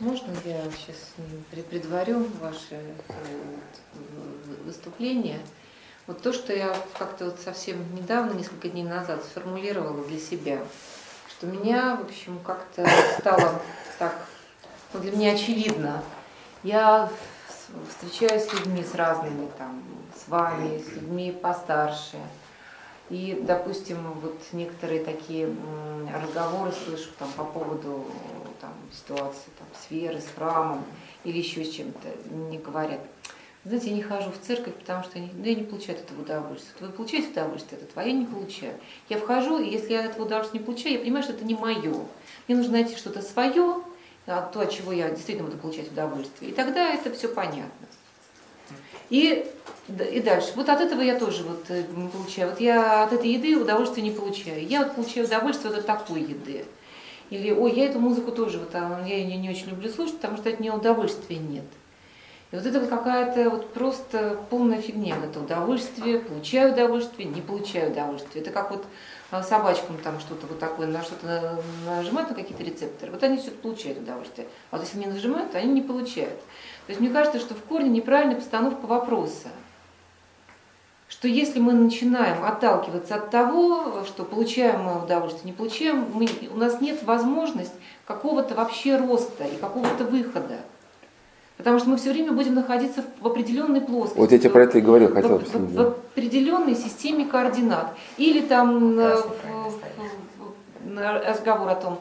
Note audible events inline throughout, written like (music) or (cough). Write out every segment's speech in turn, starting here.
Можно я сейчас предварю ваше э, выступление? Вот то, что я как-то вот совсем недавно, несколько дней назад сформулировала для себя, что меня, в общем, как-то стало так, ну, для меня очевидно. Я встречаюсь с людьми, с разными, там, с вами, с людьми постарше. И, допустим, вот некоторые такие разговоры слышу там, по поводу ситуации там, с верой, с храмом или еще с чем-то, не говорят – знаете, я не хожу в церковь, потому что я не, я не получаю от этого удовольствия. Вы получаете удовольствие от этого, а я не получаю. Я вхожу, и если я этого удовольствия не получаю, я понимаю, что это не мое. Мне нужно найти что-то свое, а то, от чего я действительно буду получать удовольствие. И тогда это все понятно. И, и дальше. Вот от этого я тоже вот э, получаю. Вот я от этой еды удовольствия не получаю. Я вот получаю удовольствие от такой еды. Или, ой, я эту музыку тоже, вот, а, я ее не очень люблю слушать, потому что от нее удовольствия нет. И вот это вот какая-то вот просто полная фигня. Это удовольствие, получаю удовольствие, не получаю удовольствие. Это как вот а, собачкам там что-то вот такое, на что-то нажимают на какие-то рецепторы, вот они все это получают удовольствие. А вот если не нажимают, то они не получают. То есть мне кажется, что в корне неправильная постановка вопроса. Что если мы начинаем отталкиваться от того, что получаем мы удовольствие, не получаем, мы, у нас нет возможности какого-то вообще роста и какого-то выхода. Потому что мы все время будем находиться в определенной плоскости. Вот я тебе про это и говорил, хотел в, в, в определенной системе координат. Или там э, на разговор о том,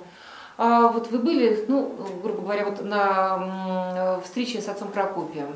а вот вы были, ну, грубо говоря, вот на встрече с отцом Прокопием.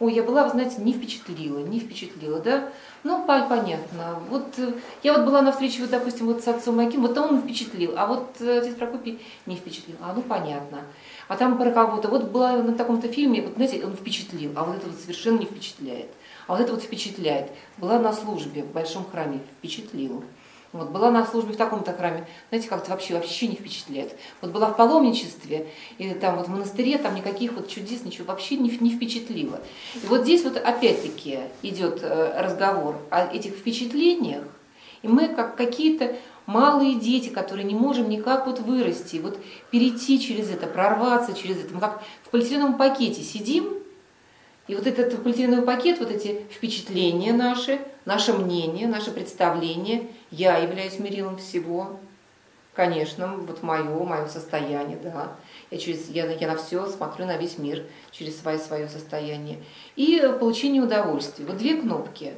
Ой, я была, вы знаете, не впечатлила, не впечатлила, да? Ну, понятно. Вот э, я вот была на встрече, вот, допустим, вот с отцом Аким, вот он впечатлил, а вот э, отец Прокопий не впечатлил. А, ну, понятно а там про кого-то. Вот была на таком-то фильме, вот знаете, он впечатлил, а вот это вот совершенно не впечатляет. А вот это вот впечатляет. Была на службе в большом храме, впечатлил. Вот, была на службе в таком-то храме, знаете, как-то вообще, вообще не впечатляет. Вот была в паломничестве, или там вот в монастыре, там никаких вот чудес, ничего вообще не, не впечатлило. И вот здесь вот опять-таки идет э, разговор о этих впечатлениях, и мы как какие-то малые дети, которые не можем никак вот вырасти, вот перейти через это, прорваться через это. Мы как в полиэтиленовом пакете сидим, и вот этот полиэтиленовый пакет, вот эти впечатления наши, наше мнение, наше представление, я являюсь мерилом всего, конечно, вот мое, мое состояние, да. Я, через, я, я на все смотрю, на весь мир через свое, свое состояние. И получение удовольствия. Вот две кнопки.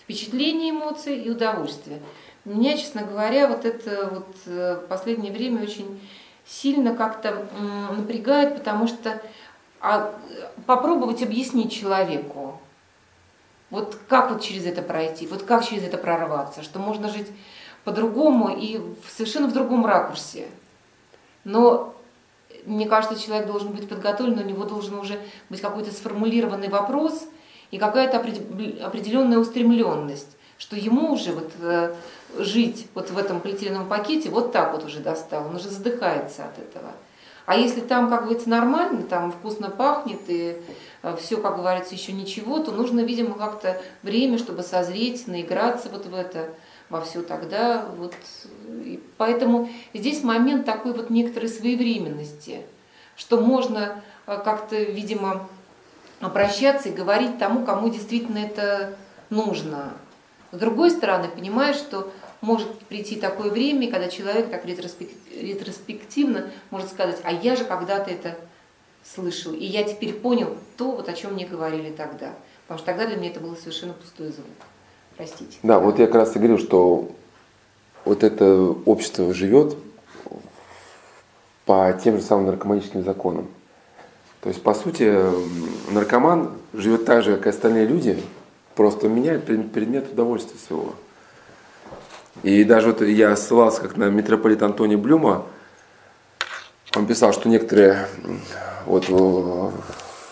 Впечатление эмоций и удовольствие. Меня, честно говоря, вот это вот э, в последнее время очень сильно как-то напрягает, потому что а, попробовать объяснить человеку, вот как вот через это пройти, вот как через это прорваться, что можно жить по-другому и совершенно в другом ракурсе. Но мне кажется, человек должен быть подготовлен, у него должен уже быть какой-то сформулированный вопрос и какая-то определенная устремленность, что ему уже вот э, жить вот в этом полиэтиленовом пакете, вот так вот уже достал, он уже задыхается от этого. А если там, как говорится, нормально, там вкусно пахнет и все, как говорится, еще ничего, то нужно, видимо, как-то время, чтобы созреть, наиграться вот в это, во все тогда. Вот. И поэтому здесь момент такой вот некоторой своевременности, что можно э, как-то, видимо, обращаться и говорить тому, кому действительно это нужно. С другой стороны, понимаешь, что может прийти такое время, когда человек так ретроспективно может сказать, а я же когда-то это слышал, и я теперь понял то, вот о чем мне говорили тогда. Потому что тогда для меня это было совершенно пустой звук. Простите. Да, вот я как раз и говорил, что вот это общество живет по тем же самым наркоманическим законам. То есть, по сути, наркоман живет так же, как и остальные люди, просто меняет предмет удовольствия своего. И даже вот я ссылался как на митрополита Антония Блюма, он писал, что некоторые вот в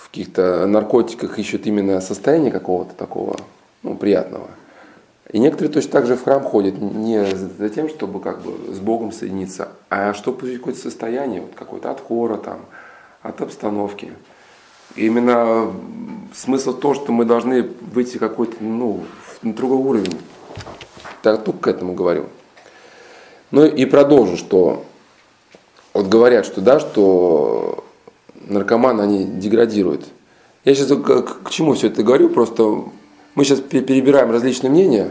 каких-то наркотиках ищут именно состояние какого-то такого ну, приятного. И некоторые точно так же в храм ходят не за тем, чтобы как бы с Богом соединиться, а чтобы получить какое-то состояние, вот какое-то от хора, там, от обстановки. И именно смысл в том, что мы должны выйти какой-то, ну, на другой уровень. Так только к этому говорю. Ну и продолжу, что вот говорят, что да, что наркоманы, они деградируют. Я сейчас к, к чему все это говорю, просто мы сейчас перебираем различные мнения,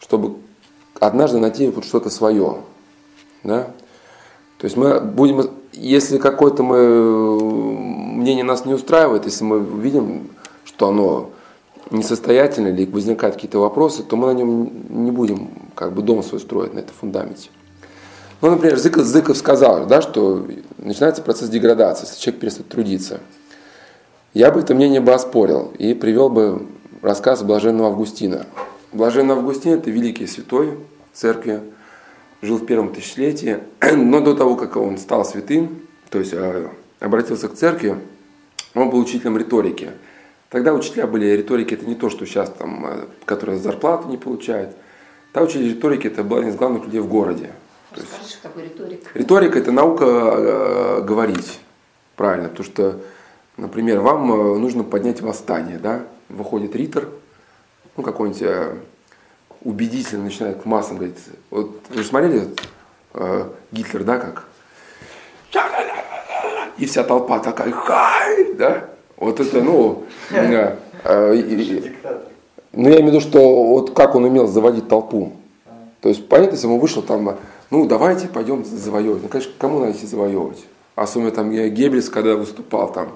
чтобы однажды найти вот что-то свое. Да? То есть мы будем, если какое-то мы, мнение нас не устраивает, если мы видим, что оно несостоятельно или возникают какие-то вопросы, то мы на нем не будем как бы дом свой строить на этом фундаменте. Ну, например, Зыков, Зыков сказал, да, что начинается процесс деградации, если человек перестает трудиться. Я бы это мнение бы оспорил и привел бы рассказ Блаженного Августина. Блаженный Августин – это великий святой церкви, жил в первом тысячелетии, (clears throat) но до того, как он стал святым, то есть э, обратился к церкви, он был учителем риторики. Тогда учителя были риторики, это не то, что сейчас там, э, которые зарплату не получают. Та учитель риторики это был один из главных людей в городе. То есть, Скажи, что такое риторика? Риторика это наука э, говорить правильно, потому что, например, вам нужно поднять восстание, да? Выходит ритор, ну какой-нибудь убедительно начинает к массам говорить. Вот вы же смотрели э, Гитлер, да, как? И вся толпа такая, хай, да? Вот это, ну, э, э, ну, я имею в виду, что вот как он умел заводить толпу. То есть, понятно, если он вышел там, ну, давайте пойдем завоевывать. Ну, конечно, кому надо идти завоевывать? Особенно там Геббельс, когда выступал там,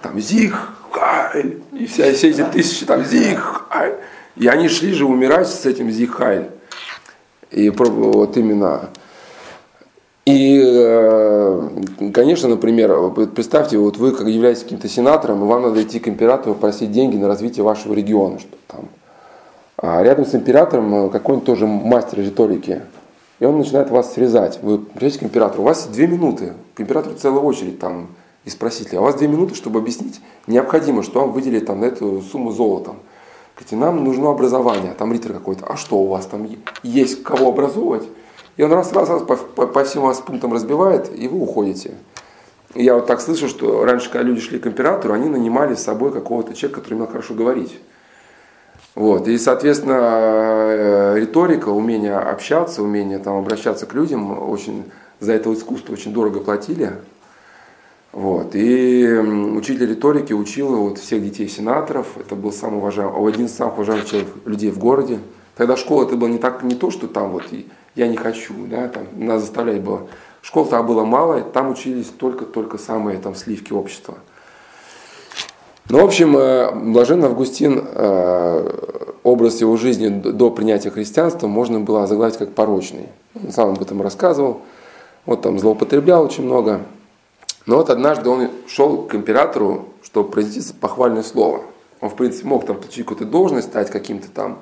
там Зиг, Хайль, и вся, все эти тысячи там Зиг, Хайль. И они шли же умирать с этим Зихайль. И вот именно. И, э, конечно, например, представьте, вот вы как являетесь каким-то сенатором, и вам надо идти к императору просить деньги на развитие вашего региона. Что там. А рядом с императором э, какой-нибудь тоже мастер риторики. И он начинает вас срезать. Вы приходите к императору, у вас две минуты. К императору целая очередь там и спросить, а у вас две минуты, чтобы объяснить необходимо, что вам выделили там на эту сумму золотом. Говорите, нам нужно образование, там ритор какой-то, а что у вас там есть, кого образовывать? И он раз, раз, раз по, по, по всем вас пунктам разбивает, и вы уходите. Я вот так слышу, что раньше, когда люди шли к императору, они нанимали с собой какого-то человека, который умел хорошо говорить. Вот. И, соответственно, э, риторика, умение общаться, умение там, обращаться к людям, очень, за это искусство очень дорого платили. Вот. И учитель риторики учил вот всех детей сенаторов. Это был самый уважаемый, один из самых уважаемых человек, людей в городе. Тогда школа это было не так, не то, что там вот я не хочу, да, там нас заставлять было. Школ там было мало, там учились только-только самые там сливки общества. Ну, в общем, э, Блаженный Августин, э, образ его жизни до принятия христианства можно было озаглавить как порочный. Он сам об этом рассказывал. Вот там злоупотреблял очень много. Но вот однажды он шел к императору, чтобы произнести похвальное слово. Он, в принципе, мог там получить какую-то должность, стать каким-то там,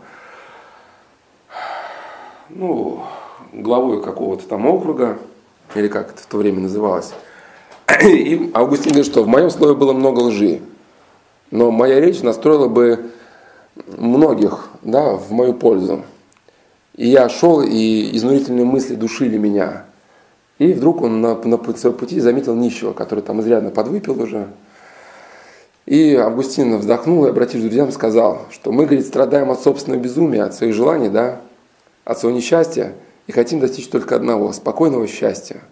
ну, главой какого-то там округа, или как это в то время называлось. И Августин говорит, что в моем слове было много лжи, но моя речь настроила бы многих да, в мою пользу. И я шел, и изнурительные мысли душили меня. И вдруг он на, на пути заметил нищего, который там изрядно подвыпил уже. И Августин вздохнул и, обратившись к друзьям, сказал, что мы, говорит, страдаем от собственного безумия, от своих желаний, да, от своего несчастья, и хотим достичь только одного – спокойного счастья.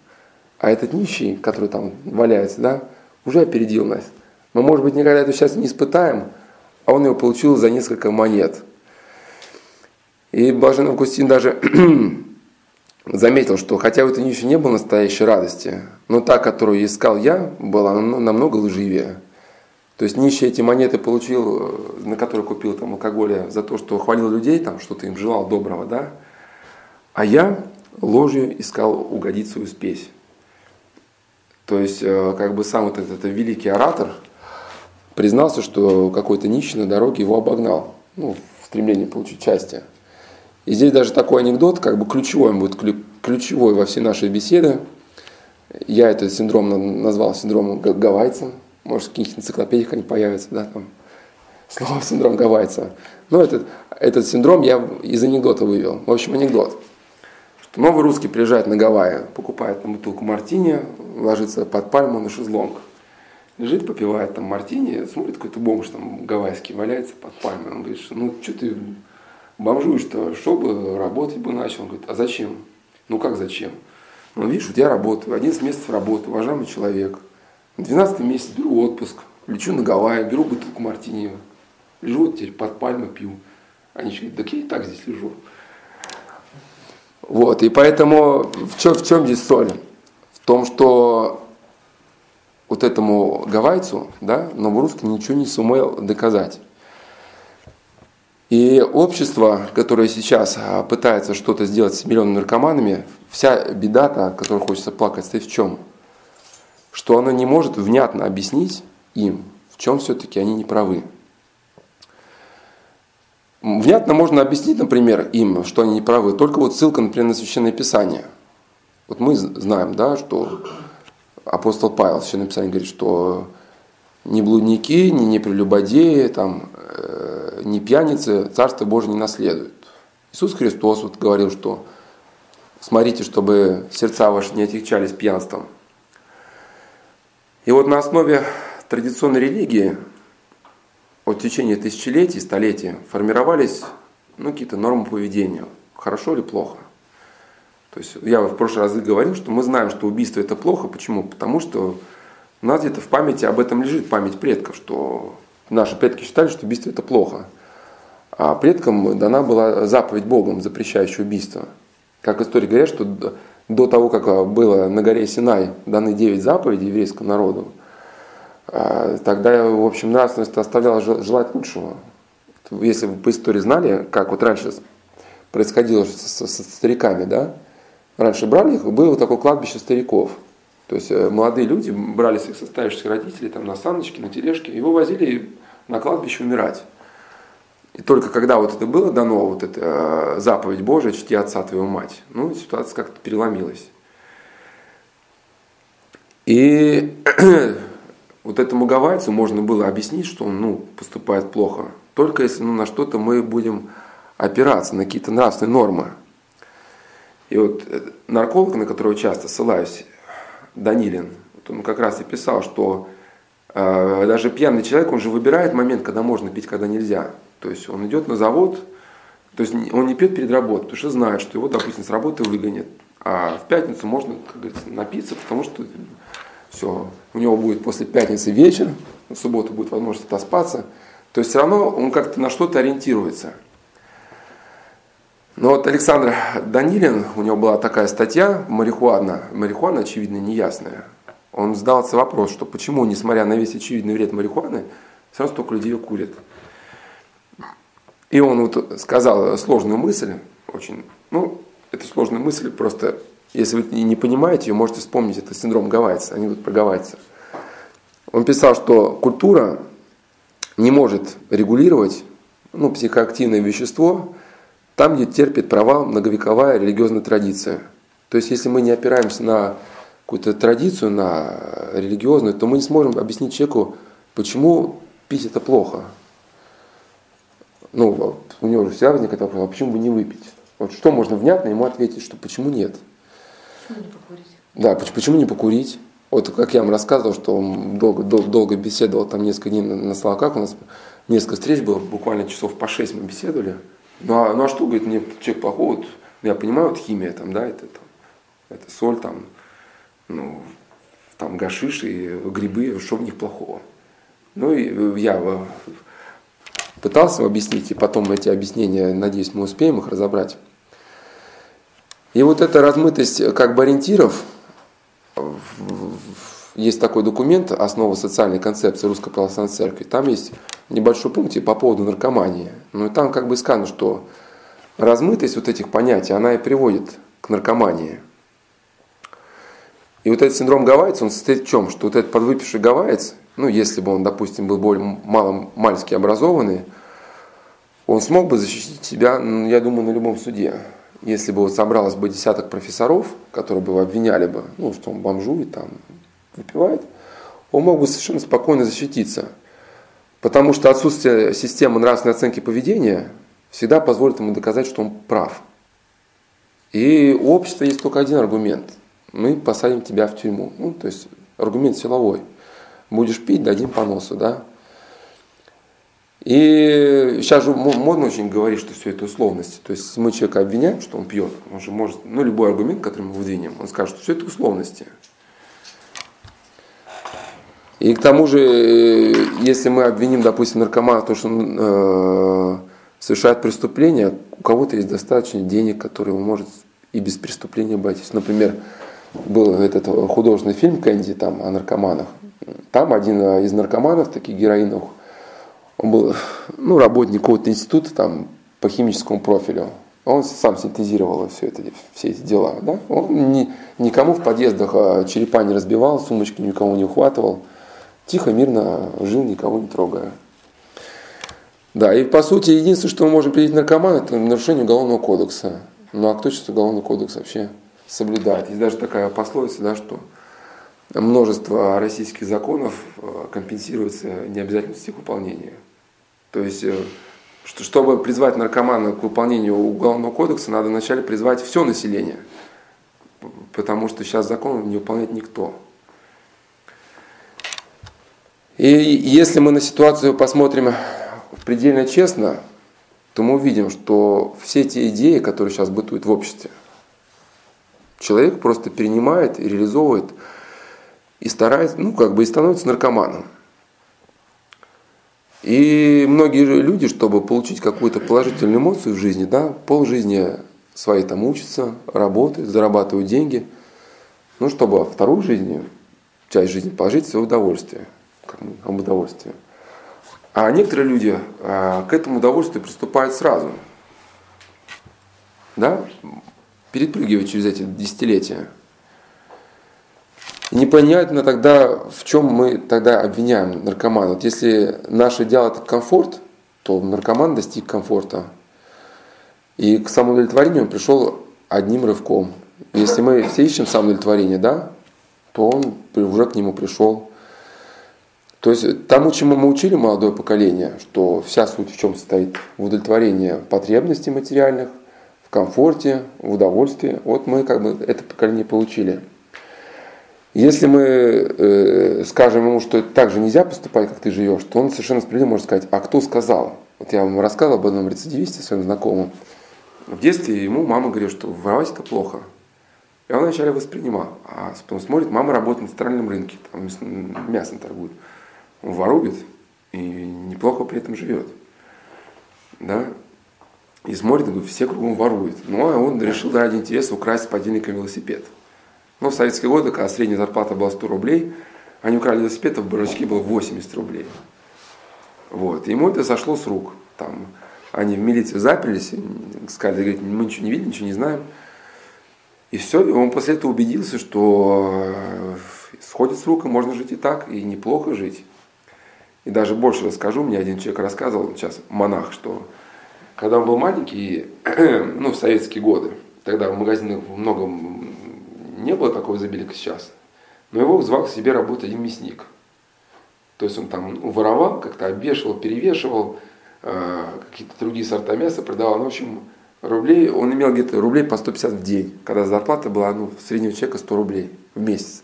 А этот нищий, который там валяется, да, уже опередил нас. Мы, может быть, никогда это счастье не испытаем, а он его получил за несколько монет. И Блаженный Августин даже (clears throat) заметил, что хотя в этой нише не было настоящей радости, но та, которую искал я, была намного лживее. То есть нищий эти монеты получил, э, на которые купил там алкоголя за то, что хвалил людей, там что-то им желал доброго, да. А я ложью искал угодить свою спесь. То есть, э, как бы сам вот этот, этот великий оратор признался, что какой-то нищий на дороге его обогнал, ну, в стремлении получить счастье. И здесь даже такой анекдот, как бы ключевой, он будет ключевой во все наши беседы. Я этот синдром назвал синдромом гавайца. Может, в каких-нибудь энциклопедиях они появятся, да, там. Слово синдром гавайца. Но этот, этот синдром я из анекдота вывел. В общем, анекдот. Новый русский приезжает на Гавайи, покупает там бутылку мартини, ложится под пальму на шезлонг. Лежит, попивает там мартини, смотрит, какой-то бомж там гавайский валяется под пальмой. Он говорит, ну что ты бомжуешь что, чтобы работать бы начал. Он говорит, а зачем? Ну как зачем? Ну видишь, вот я работаю, 11 месяцев работы, уважаемый человек. В 12 месяц беру отпуск, лечу на Гавайи, беру бутылку мартини, лежу вот теперь под пальмой, пью. Они говорят, так я и так здесь лежу. Вот, и поэтому в чем, в чем здесь соль? В том, что вот этому гавайцу, да, Новорусский ничего не сумел доказать. И общество, которое сейчас а, пытается что-то сделать с миллионами наркоманами, вся беда-то, о которой хочется плакать, стоит в чем? Что оно не может внятно объяснить им, в чем все-таки они не правы. Внятно можно объяснить, например, им, что они не правы, только вот ссылка, например, на Священное Писание. Вот мы знаем, да, что апостол Павел в Священном Писании говорит, что ни блудники, ни непрелюбодеи, там, э, ни пьяницы Царство Божие не наследуют. Иисус Христос вот говорил, что смотрите, чтобы сердца ваши не отягчались пьянством. И вот на основе традиционной религии от течения тысячелетий, столетий формировались ну, какие-то нормы поведения. Хорошо или плохо? То есть я в прошлый раз говорил, что мы знаем, что убийство это плохо. Почему? Потому что у нас где-то в памяти об этом лежит память предков, что наши предки считали, что убийство это плохо. А предкам дана была заповедь Богом, запрещающая убийство. Как истории говорят, что до того, как было на горе Синай даны 9 заповедей еврейскому народу, а, тогда, в общем, нравственность оставляла желать лучшего. Если вы по истории знали, как вот раньше происходило со, со стариками, да, раньше брали их, было такое кладбище стариков. То есть э, молодые люди брали своих составившихся родителей там, на саночке, на тележке, его возили на кладбище умирать. И только когда вот это было дано, вот эта э, заповедь Божия, чти отца твою мать, ну, ситуация как-то переломилась. И (clears throat) вот этому гавайцу можно было объяснить, что он ну, поступает плохо, только если ну, на что-то мы будем опираться, на какие-то нравственные нормы. И вот э, нарколог, на которого часто ссылаюсь, Данилин, вот он как раз и писал, что э, даже пьяный человек, он же выбирает момент, когда можно пить, когда нельзя. То есть он идет на завод, то есть он не пьет перед работой, потому что знает, что его, допустим, с работы выгонят. А в пятницу можно, как говорится, напиться, потому что все, у него будет после пятницы вечер, в субботу будет возможность отоспаться. То есть все равно он как-то на что-то ориентируется. Но вот Александр Данилин, у него была такая статья «Марихуана». Марихуана, очевидно, неясная. Он задался вопрос, что почему, несмотря на весь очевидный вред марихуаны, все равно столько людей ее курят. И он вот сказал сложную мысль, очень, ну, это сложная мысль, просто если вы не понимаете ее, можете вспомнить, это синдром гавайца, они будут про гавайца. Он писал, что культура не может регулировать ну, психоактивное вещество там, где терпит провал многовековая религиозная традиция. То есть, если мы не опираемся на какую-то традицию, на религиозную, то мы не сможем объяснить человеку, почему пить это плохо. Ну, у него же всегда возникает вопрос, а почему бы не выпить? Вот что можно внятно ему ответить, что почему нет? Почему не покурить? Да, почему не покурить? Вот как я вам рассказывал, что он долго, долго, долго беседовал, там несколько дней на, на Солоках, у нас несколько встреч было, буквально часов по шесть мы беседовали. Ну а, ну а что, говорит, мне человек плохой, вот, я понимаю, вот химия там, да, это, там, это соль там, ну, там гашиш и грибы, что в них плохого? Ну и я пытался объяснить, и потом эти объяснения, надеюсь, мы успеем их разобрать. И вот эта размытость как бы ориентиров, есть такой документ «Основа социальной концепции Русской Православной Церкви». Там есть небольшой пункт по поводу наркомании. Ну и там как бы сказано, что размытость вот этих понятий, она и приводит к наркомании. И вот этот синдром гавайца, он состоит в чем? Что вот этот подвыпивший гавайец, ну если бы он, допустим, был более мало, мальски образованный, он смог бы защитить себя, я думаю, на любом суде если бы вот собралось бы десяток профессоров, которые бы его обвиняли бы, ну, что он бомжует, там, выпивает, он мог бы совершенно спокойно защититься. Потому что отсутствие системы нравственной оценки поведения всегда позволит ему доказать, что он прав. И у общества есть только один аргумент. Мы посадим тебя в тюрьму. Ну, то есть аргумент силовой. Будешь пить, дадим по носу, да? И сейчас же модно очень говорить, что все это условности. То есть, мы человека обвиняем, что он пьет, он же может, ну, любой аргумент, который мы выдвинем, он скажет, что все это условности. И к тому же, э, если мы обвиним, допустим, наркомана в том, что он э, совершает преступление, у кого-то есть достаточно денег, которые он может и без преступления обойтись. Например, был этот художественный фильм Кэнди там, о наркоманах. Там один из наркоманов, таких героинов, он был ну, работник какого-то института там, по химическому профилю. Он сам синтезировал все, это, все эти дела. Да? Он ни, никому в подъездах а, черепа не разбивал, сумочки никому не ухватывал. Тихо, мирно жил, никого не трогая. Да, и по сути, единственное, что мы можем предъявить наркоман, это нарушение уголовного кодекса. Ну а кто сейчас уголовный кодекс вообще соблюдает? Есть даже такая пословица, да, что множество российских законов а, компенсируется необязательностью их выполнения. То есть э, что чтобы призвать наркомана к выполнению Уголовного кодекса, надо вначале призвать все население, потому что сейчас закон не выполняет никто. И если мы на ситуацию посмотрим предельно честно, то мы увидим, что все те идеи, которые сейчас бытуют в обществе, человек просто перенимает и реализовывает и старается, ну как бы и становится наркоманом. И многие люди, чтобы получить какую-то положительную эмоцию в жизни, да, пол жизни своей там учатся, работают, зарабатывают деньги, ну, чтобы вторую жизнь, часть жизни положить в удовольствие, об удовольствии. А некоторые люди а, к этому удовольствию приступают сразу, да, перепрыгивая через эти десятилетия. Непонятно тогда, в чем мы тогда обвиняем наркомана. Вот если наше дело это комфорт, то наркоман достиг комфорта. И к самоудовлетворению он пришел одним рывком. Если мы все ищем самоудовлетворение, да, то он уже к нему пришел. То есть тому, чему мы учили молодое поколение, что вся суть в чем состоит в удовлетворении потребностей материальных, в комфорте, в удовольствии. Вот мы как бы это поколение получили. Если мы э, скажем ему, что так же нельзя поступать, как ты живешь, то он совершенно справедливо может сказать, а кто сказал? Вот я вам рассказывал об одном рецидивисте, своим знакомым. В детстве ему мама говорила, что воровать это плохо. И он вначале воспринимал. А потом смотрит, мама работает на центральном рынке, там мясо торгует. Он ворует и неплохо при этом живет. Да? И смотрит, и все кругом воруют. Ну, а он решил ради интереса украсть подельника велосипед. Но в советские годы, когда средняя зарплата была 100 рублей, они украли велосипед, а в бардачке было 80 рублей. Вот. И ему это сошло с рук. Там, они в милицию заперлись, сказали, говорит, мы ничего не видим, ничего не знаем. И все, и он после этого убедился, что э, сходит с рук, и можно жить и так, и неплохо жить. И даже больше расскажу, мне один человек рассказывал, сейчас монах, что когда он был маленький, (clears throat) ну, в советские годы, тогда в магазинах много не было такого изобилия, как сейчас. Но его звал к себе работать один мясник. То есть он там воровал, как-то обвешивал, перевешивал, э, какие-то другие сорта мяса продавал. Ну, в общем, рублей, он имел где-то рублей по 150 в день, когда зарплата была ну, среднего человека 100 рублей в месяц.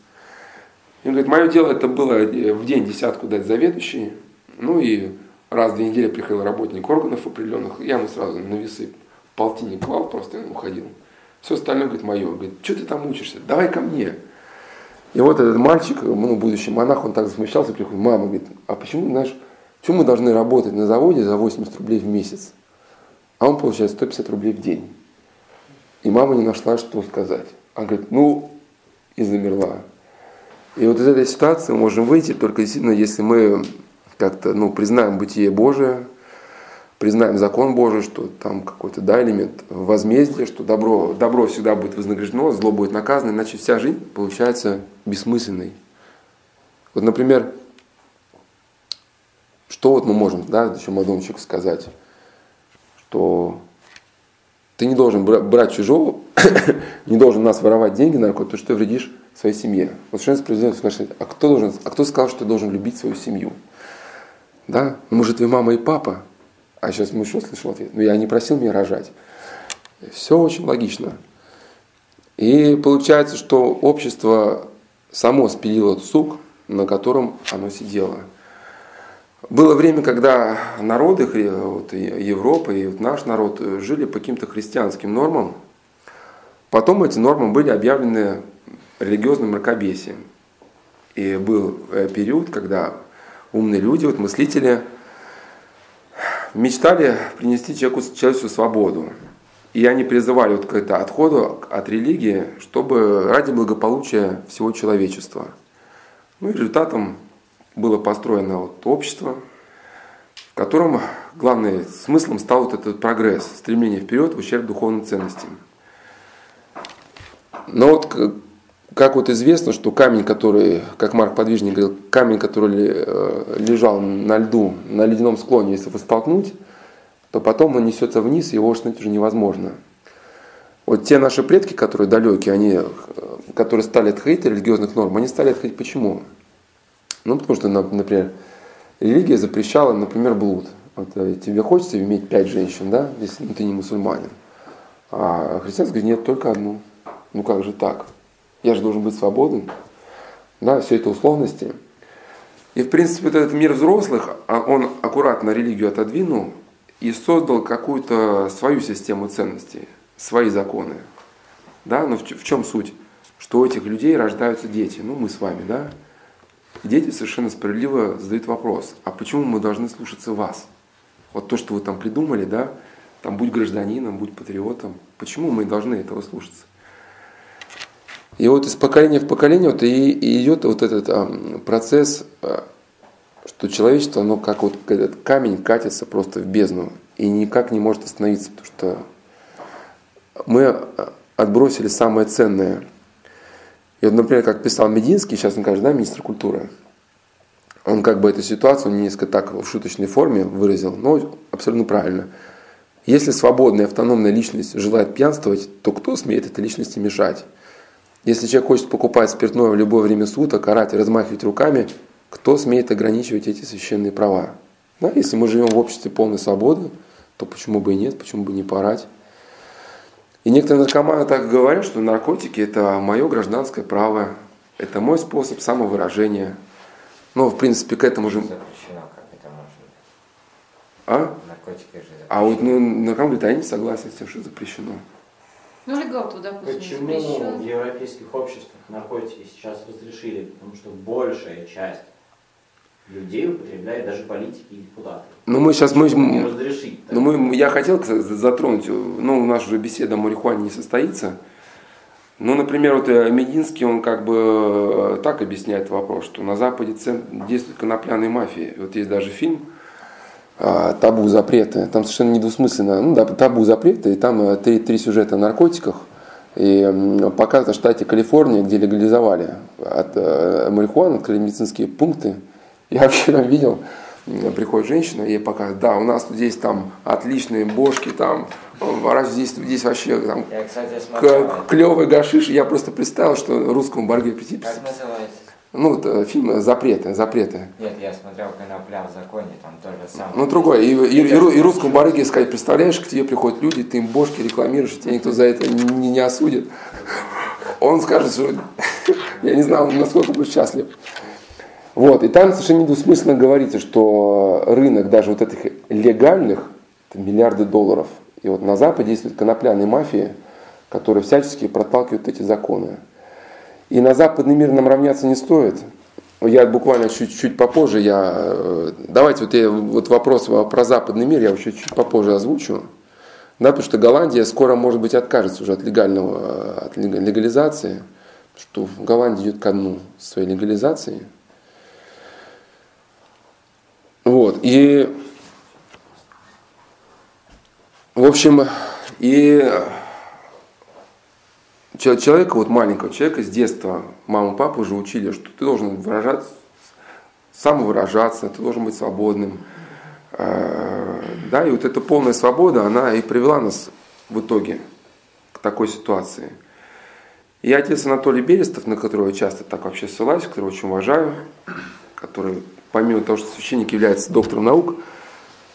И он говорит, мое дело это было э, в день десятку дать заведующий, ну и раз в две недели приходил работник органов определенных, я ему сразу на весы полтинник клал, просто уходил. Все остальное, говорит, мое. Говорит, что ты там учишься? Давай ко мне. И вот этот мальчик, ну, будущий монах, он так засмущался, приходит, мама, говорит, а почему, знаешь, почему мы должны работать на заводе за 80 рублей в месяц? А он получает 150 рублей в день. И мама не нашла, что сказать. Она говорит, ну, и замерла. И вот из этой ситуации мы можем выйти только действительно, если мы как-то ну, признаем бытие Божие, признаем закон Божий, что там какой-то да, элемент возмездия, что добро, добро всегда будет вознаграждено, зло будет наказано, иначе вся жизнь получается бессмысленной. Вот, например, что вот мы можем, да, еще молодому человеку сказать, что ты не должен брать чужого, (coughs) не должен нас воровать деньги на руку, что ты вредишь своей семье. Вот совершенно справедливо сказать, а кто, должен, а кто сказал, что ты должен любить свою семью? Да? Ну, может, твоя мама и папа, а сейчас мы что слышим ответ? Ну, я не просил меня рожать. Все очень логично. И получается, что общество само спилило сук, на котором оно сидело. Было время, когда народы вот, Европы и вот наш народ жили по каким-то христианским нормам. Потом эти нормы были объявлены религиозным мракобесием. И был э, период, когда умные люди, вот мыслители, мечтали принести человеку, человечеству свободу. И они призывали вот к это отходу от религии, чтобы ради благополучия всего человечества. Ну и результатом было построено вот общество, в котором главным смыслом стал вот этот прогресс, стремление вперед в ущерб духовным ценностям. Но вот как вот известно, что камень, который, как Марк Подвижник говорил, камень, который э, лежал на льду, на ледяном склоне, если его столкнуть, то потом он несется вниз, и его остановить уже невозможно. Вот те наши предки, которые далекие, они, э, которые стали отходить религиозных норм, они стали отходить почему? Ну, потому что, например, религия запрещала, например, блуд. Вот э, тебе хочется иметь пять женщин, да, если ну, ты не мусульманин. А христианство говорит, нет, только одну. Ну как же так? Я же должен быть свободен. Да, все это условности. И, в принципе, этот мир взрослых, а он аккуратно религию отодвинул и создал какую-то свою систему ценностей, свои законы. Да, но в чем суть? Что у этих людей рождаются дети, ну мы с вами, да? Дети совершенно справедливо задают вопрос, а почему мы должны слушаться вас? Вот то, что вы там придумали, да, там будь гражданином, будь патриотом, почему мы должны этого слушаться? И вот из поколения в поколение вот и, и идет вот этот а, процесс, а, что человечество, оно как вот этот камень катится просто в бездну и никак не может остановиться, потому что мы отбросили самое ценное. И вот, например, как писал Мединский, сейчас он кажется, да, министр культуры, он как бы эту ситуацию несколько так в шуточной форме выразил, но абсолютно правильно. Если свободная автономная личность желает пьянствовать, то кто смеет этой личности мешать? Если человек хочет покупать спиртное в любое время суток, орать размахивать руками, кто смеет ограничивать эти священные права? Да, если мы живем в обществе полной свободы, то почему бы и нет, почему бы не порать? И некоторые наркоманы так говорят, что наркотики – это мое гражданское право, это мой способ самовыражения. Но, в принципе, к этому же... Запрещено, как это может быть? А? Наркотики же запрещены. А вот ну, наркоман говорит, а я не согласен с тем, что запрещено. Ну, легал-то, допустим, Почему запрещен. в европейских обществах наркотики сейчас разрешили? Потому что большая часть людей употребляет даже политики и депутаты. Ну, мы сейчас... Мы, разрешить? Ну, мы, я хотел затронуть, ну, у нас уже беседа о марихуане не состоится. Ну, например, вот э, Мединский, он как бы э, так объясняет вопрос, что на Западе действует конопляная мафия. Вот есть даже фильм «Табу запреты». Там совершенно недвусмысленно, ну, да, табу запреты, и там э, три, три сюжета о наркотиках. И показывается в штате Калифорния, где легализовали от э, марихуану, открыли медицинские пункты. Я вообще там видел, приходит женщина, ей показывает, да, у нас тут здесь там отличные бошки, там, э, раз здесь, здесь вообще там Я, кстати, смотрел. к- клевый гашиш. Я просто представил, что русскому барге прийти. Как называется? Ну, вот, э, фильм «Запреты», «Запреты». Нет, я смотрел «Конопля в законе», там тоже самое. Ну, другой. И, и, и, и русскому барыге сказать, представляешь, к тебе приходят люди, ты им бошки рекламируешь, тебя никто за это не, не осудит. Он скажет, что (laughs) я не знаю, насколько будет счастлив. Вот, и там совершенно недвусмысленно говорится, что рынок даже вот этих легальных, миллиарды долларов. И вот на Западе действует конопляная мафия, которая всячески проталкивает эти законы. И на западный мир нам равняться не стоит. Я буквально чуть-чуть попозже, я, э, давайте вот, я, вот вопрос про западный мир я еще чуть попозже озвучу. Да, потому что Голландия скоро, может быть, откажется уже от легального, э, от лега- легализации, что Голландия идет ко дну своей легализации. Вот, и, в общем, и Чел- Человека, вот маленького человека с детства, мама, папа уже учили, что ты должен выражаться, самовыражаться, ты должен быть свободным. Э, Да, и вот эта полная свобода, она и привела нас в итоге к такой ситуации. И отец Анатолий Берестов, на которого я часто так вообще ссылаюсь, которого очень уважаю, который, помимо того, что священник является доктором наук,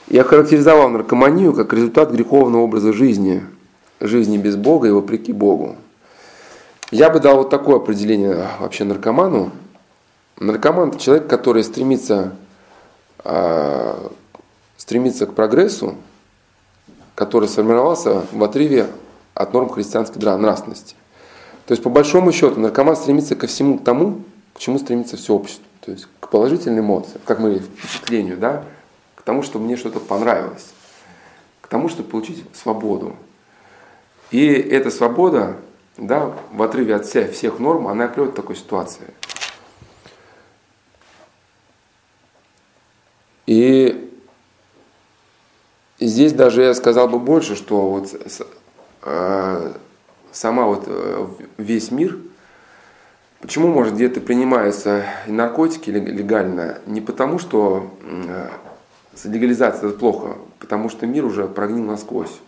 я характеризовал наркоманию как результат греховного образа жизни, жизни без Бога и вопреки Богу. Я бы дал вот такое определение вообще наркоману. Наркоман – это человек, который стремится, а, стремится к прогрессу, который сформировался в отрыве от норм христианской нра- нравственности. То есть, по большому счету, наркоман стремится ко всему тому, чему стремится все общество? То есть к положительным эмоциям, как мы впечатлению, да, к тому, чтобы мне что-то понравилось, к тому, чтобы получить свободу. И эта свобода, да, в отрыве от всех, всех норм, она приводит к такой ситуации. И здесь даже я сказал бы больше, что вот э, сама вот э, весь мир, почему, может, где-то принимаются наркотики легально, не потому, что э, легализация это плохо, потому что мир уже прогнил насквозь.